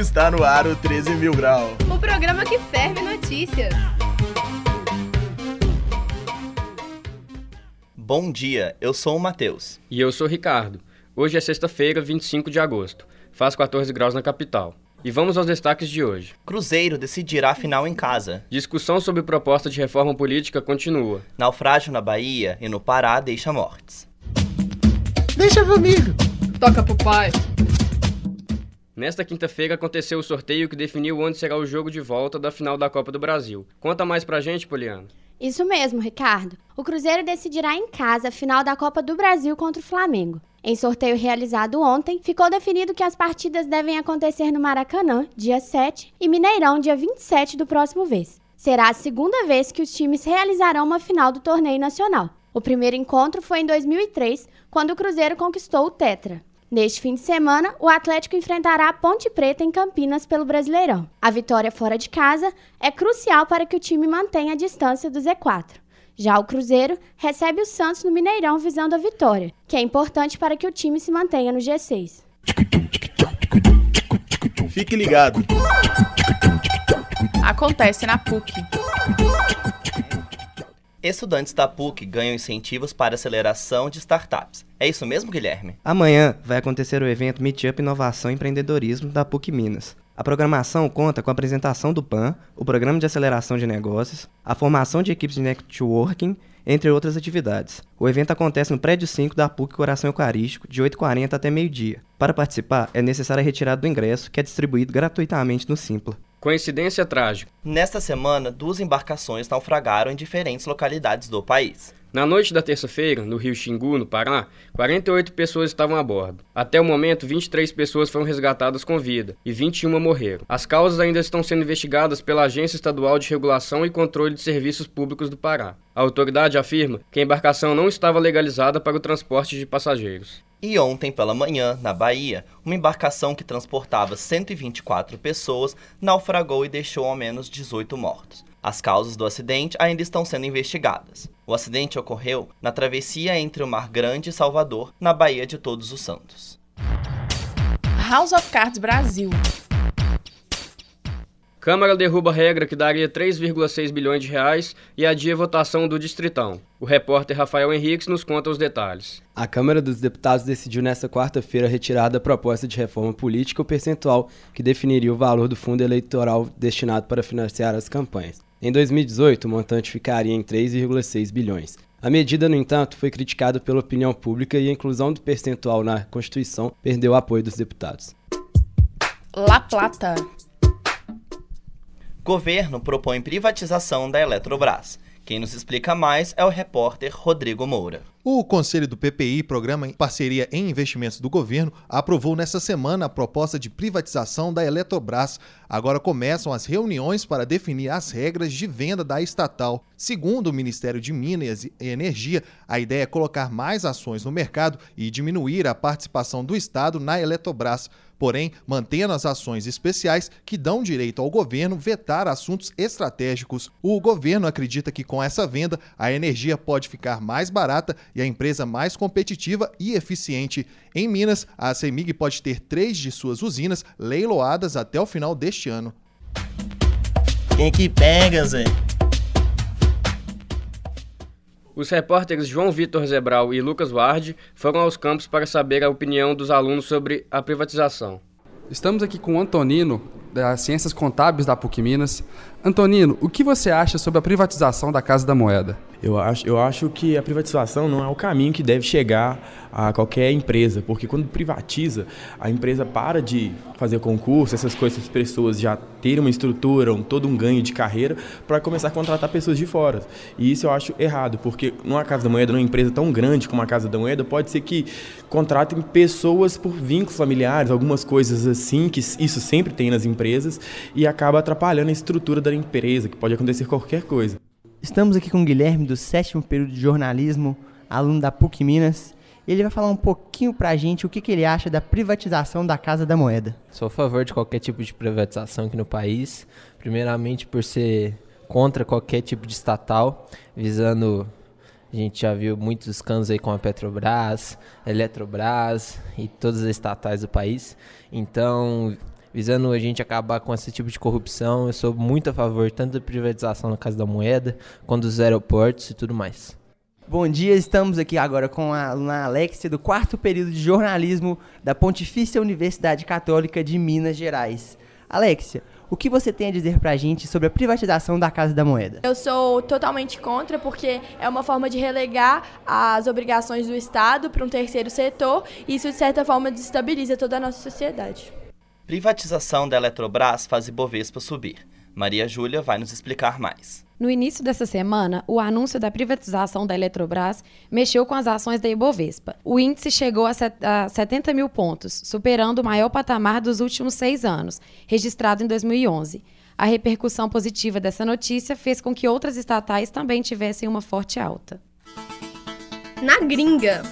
Está no ar o 13 Mil Grau. O programa que ferve notícias. Bom dia, eu sou o Matheus. E eu sou o Ricardo. Hoje é sexta-feira, 25 de agosto. Faz 14 graus na capital. E vamos aos destaques de hoje. Cruzeiro decidirá a final em casa. Discussão sobre proposta de reforma política continua. Naufrágio na Bahia e no Pará deixa mortes. Deixa comigo. Toca pro pai. Nesta quinta-feira aconteceu o sorteio que definiu onde será o jogo de volta da final da Copa do Brasil. Conta mais pra gente, Poliana. Isso mesmo, Ricardo. O Cruzeiro decidirá em casa a final da Copa do Brasil contra o Flamengo. Em sorteio realizado ontem, ficou definido que as partidas devem acontecer no Maracanã, dia 7, e Mineirão, dia 27 do próximo mês. Será a segunda vez que os times realizarão uma final do torneio nacional. O primeiro encontro foi em 2003, quando o Cruzeiro conquistou o Tetra. Neste fim de semana, o Atlético enfrentará a Ponte Preta em Campinas pelo Brasileirão. A vitória fora de casa é crucial para que o time mantenha a distância do Z4. Já o Cruzeiro recebe o Santos no Mineirão visando a vitória, que é importante para que o time se mantenha no G6. Fique ligado. Acontece na PUC. Estudantes da PUC ganham incentivos para aceleração de startups. É isso mesmo, Guilherme? Amanhã vai acontecer o evento Meetup Inovação e Empreendedorismo da PUC Minas. A programação conta com a apresentação do PAN, o Programa de Aceleração de Negócios, a formação de equipes de networking, entre outras atividades. O evento acontece no prédio 5 da PUC Coração Eucarístico, de 8h40 até meio-dia. Para participar, é necessário a retirada do ingresso, que é distribuído gratuitamente no Simpla. Coincidência trágica. Nesta semana, duas embarcações naufragaram em diferentes localidades do país. Na noite da terça-feira, no rio Xingu, no Pará, 48 pessoas estavam a bordo. Até o momento, 23 pessoas foram resgatadas com vida e 21 morreram. As causas ainda estão sendo investigadas pela Agência Estadual de Regulação e Controle de Serviços Públicos do Pará. A autoridade afirma que a embarcação não estava legalizada para o transporte de passageiros. E ontem pela manhã, na Bahia, uma embarcação que transportava 124 pessoas naufragou e deixou ao menos 18 mortos. As causas do acidente ainda estão sendo investigadas. O acidente ocorreu na travessia entre o Mar Grande e Salvador, na Baía de Todos os Santos. House of Cards Brasil. Câmara derruba regra que daria 3,6 bilhões de reais e adia votação do Distritão. O repórter Rafael Henriques nos conta os detalhes. A Câmara dos Deputados decidiu nesta quarta-feira retirar da proposta de reforma política o percentual que definiria o valor do fundo eleitoral destinado para financiar as campanhas. Em 2018, o montante ficaria em 3,6 bilhões. A medida, no entanto, foi criticada pela opinião pública e a inclusão do percentual na Constituição perdeu o apoio dos deputados. La Plata. Governo propõe privatização da Eletrobras. Quem nos explica mais é o repórter Rodrigo Moura. O Conselho do PPI, Programa em Parceria em Investimentos do Governo, aprovou nesta semana a proposta de privatização da Eletrobras. Agora começam as reuniões para definir as regras de venda da estatal. Segundo o Ministério de Minas e Energia, a ideia é colocar mais ações no mercado e diminuir a participação do Estado na Eletrobras porém mantendo as ações especiais que dão direito ao governo vetar assuntos estratégicos. O governo acredita que com essa venda a energia pode ficar mais barata e a empresa mais competitiva e eficiente. Em Minas, a CEMIG pode ter três de suas usinas leiloadas até o final deste ano. Quem que pega, Zé? Os repórteres João Vitor Zebral e Lucas Ward foram aos campos para saber a opinião dos alunos sobre a privatização. Estamos aqui com o Antonino, das Ciências Contábeis da PUC Minas. Antonino, o que você acha sobre a privatização da Casa da Moeda? Eu acho, eu acho que a privatização não é o caminho que deve chegar a qualquer empresa, porque quando privatiza, a empresa para de fazer concurso, essas coisas, as pessoas já terem uma estrutura, um, todo um ganho de carreira, para começar a contratar pessoas de fora. E isso eu acho errado, porque numa Casa da Moeda, numa empresa tão grande como a Casa da Moeda, pode ser que contratem pessoas por vínculos familiares, algumas coisas assim, que isso sempre tem nas empresas, e acaba atrapalhando a estrutura da empresa, que pode acontecer qualquer coisa. Estamos aqui com o Guilherme, do sétimo período de jornalismo, aluno da PUC Minas. Ele vai falar um pouquinho pra gente o que, que ele acha da privatização da Casa da Moeda. Sou a favor de qualquer tipo de privatização aqui no país. Primeiramente por ser contra qualquer tipo de estatal, visando. A gente já viu muitos escândalos aí com a Petrobras, Eletrobras e todas as estatais do país. Então, visando a gente acabar com esse tipo de corrupção. Eu sou muito a favor tanto da privatização da Casa da Moeda, quanto dos aeroportos e tudo mais. Bom dia, estamos aqui agora com a aluna Alexia, do quarto período de jornalismo da Pontifícia Universidade Católica de Minas Gerais. Alexia, o que você tem a dizer pra gente sobre a privatização da Casa da Moeda? Eu sou totalmente contra, porque é uma forma de relegar as obrigações do Estado para um terceiro setor, e isso, de certa forma, desestabiliza toda a nossa sociedade. Privatização da Eletrobras faz Ibovespa subir. Maria Júlia vai nos explicar mais. No início dessa semana, o anúncio da privatização da Eletrobras mexeu com as ações da Ibovespa. O índice chegou a 70 mil pontos, superando o maior patamar dos últimos seis anos, registrado em 2011. A repercussão positiva dessa notícia fez com que outras estatais também tivessem uma forte alta. Na gringa.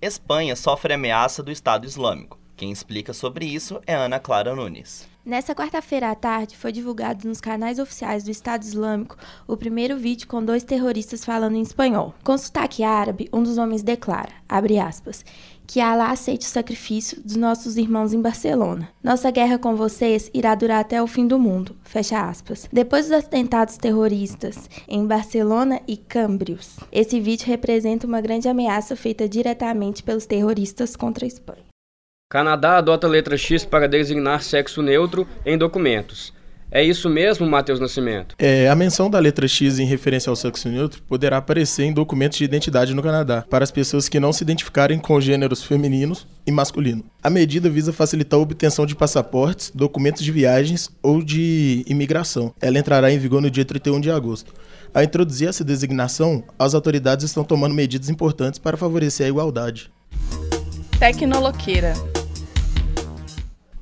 Espanha sofre ameaça do Estado Islâmico. Quem explica sobre isso é Ana Clara Nunes. Nessa quarta-feira à tarde, foi divulgado nos canais oficiais do Estado Islâmico o primeiro vídeo com dois terroristas falando em espanhol. Com sotaque árabe, um dos homens declara, aspas, que Allah aceite o sacrifício dos nossos irmãos em Barcelona. Nossa guerra com vocês irá durar até o fim do mundo, fecha aspas. Depois dos atentados terroristas em Barcelona e Cambrios, esse vídeo representa uma grande ameaça feita diretamente pelos terroristas contra a Espanha. Canadá adota letra X para designar sexo neutro em documentos. É isso mesmo, Matheus Nascimento? É, a menção da letra X em referência ao sexo neutro poderá aparecer em documentos de identidade no Canadá, para as pessoas que não se identificarem com gêneros femininos e masculino. A medida visa facilitar a obtenção de passaportes, documentos de viagens ou de imigração. Ela entrará em vigor no dia 31 de agosto. Ao introduzir essa designação, as autoridades estão tomando medidas importantes para favorecer a igualdade. Tecnoloqueira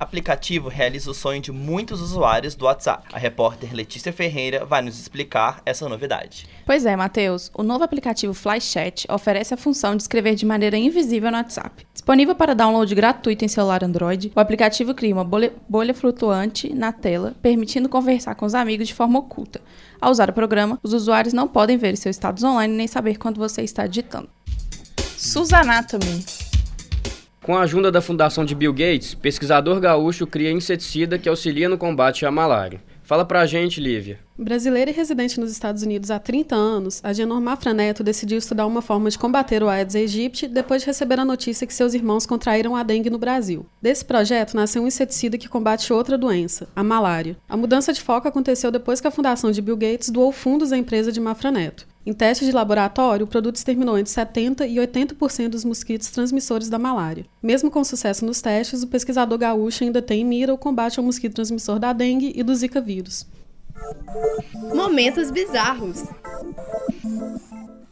aplicativo realiza o sonho de muitos usuários do WhatsApp. A repórter Letícia Ferreira vai nos explicar essa novidade. Pois é, Matheus. O novo aplicativo FlyChat oferece a função de escrever de maneira invisível no WhatsApp. Disponível para download gratuito em celular Android, o aplicativo cria uma bolha, bolha flutuante na tela, permitindo conversar com os amigos de forma oculta. Ao usar o programa, os usuários não podem ver seus estados online nem saber quando você está digitando. Susanatomy com a ajuda da fundação de Bill Gates, pesquisador gaúcho cria inseticida que auxilia no combate à malária. Fala pra gente, Lívia. Brasileira e residente nos Estados Unidos há 30 anos, a Genor Mafra Neto decidiu estudar uma forma de combater o Aedes aegypti depois de receber a notícia que seus irmãos contraíram a dengue no Brasil. Desse projeto nasceu um inseticida que combate outra doença, a malária. A mudança de foco aconteceu depois que a fundação de Bill Gates doou fundos à empresa de Mafra Neto. Em testes de laboratório, o produto exterminou entre 70% e 80% dos mosquitos transmissores da malária. Mesmo com sucesso nos testes, o pesquisador gaúcho ainda tem em mira o combate ao mosquito transmissor da dengue e do Zika vírus. Momentos bizarros.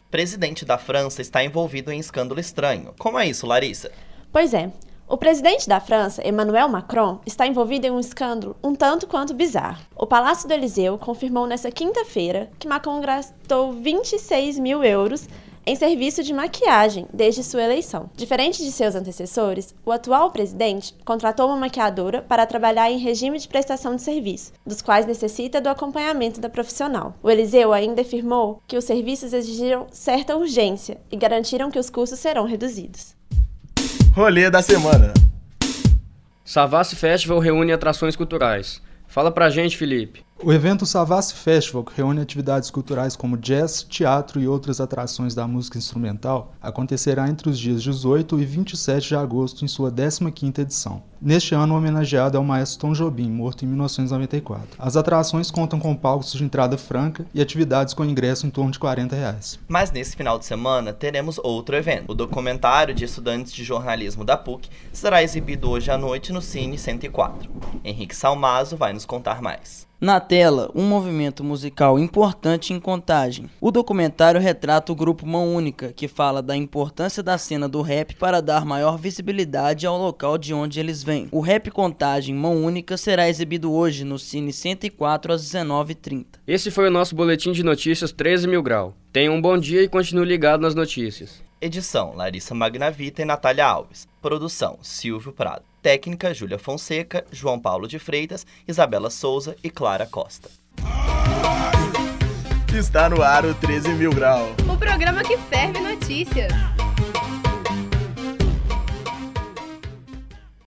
Presidente da França está envolvido em escândalo estranho. Como é isso, Larissa? Pois é. O presidente da França, Emmanuel Macron, está envolvido em um escândalo um tanto quanto bizarro. O Palácio do Eliseu confirmou nesta quinta-feira que Macron gastou 26 mil euros em serviço de maquiagem desde sua eleição. Diferente de seus antecessores, o atual presidente contratou uma maquiadora para trabalhar em regime de prestação de serviço, dos quais necessita do acompanhamento da profissional. O Eliseu ainda afirmou que os serviços exigiram certa urgência e garantiram que os custos serão reduzidos. Rolê da semana. Savassi Festival reúne atrações culturais. Fala pra gente, Felipe. O evento Savassi Festival, que reúne atividades culturais como jazz, teatro e outras atrações da música instrumental, acontecerá entre os dias 18 e 27 de agosto em sua 15ª edição. Neste ano, homenageado é o maestro Tom Jobim, morto em 1994. As atrações contam com palcos de entrada franca e atividades com ingresso em torno de 40 reais. Mas nesse final de semana teremos outro evento. O documentário de estudantes de jornalismo da PUC será exibido hoje à noite no Cine 104. Henrique Salmazo vai nos contar mais. Na tela, um movimento musical importante em Contagem. O documentário retrata o grupo Mão Única, que fala da importância da cena do rap para dar maior visibilidade ao local de onde eles vêm. O Rap Contagem Mão Única será exibido hoje no Cine 104 às 19h30. Esse foi o nosso boletim de notícias 13 mil grau. Tenha um bom dia e continue ligado nas notícias. Edição: Larissa Magnavita e Natália Alves. Produção: Silvio Prado. Técnica: Júlia Fonseca, João Paulo de Freitas, Isabela Souza e Clara Costa. Está no ar o 13 mil grau. O programa que ferve notícias.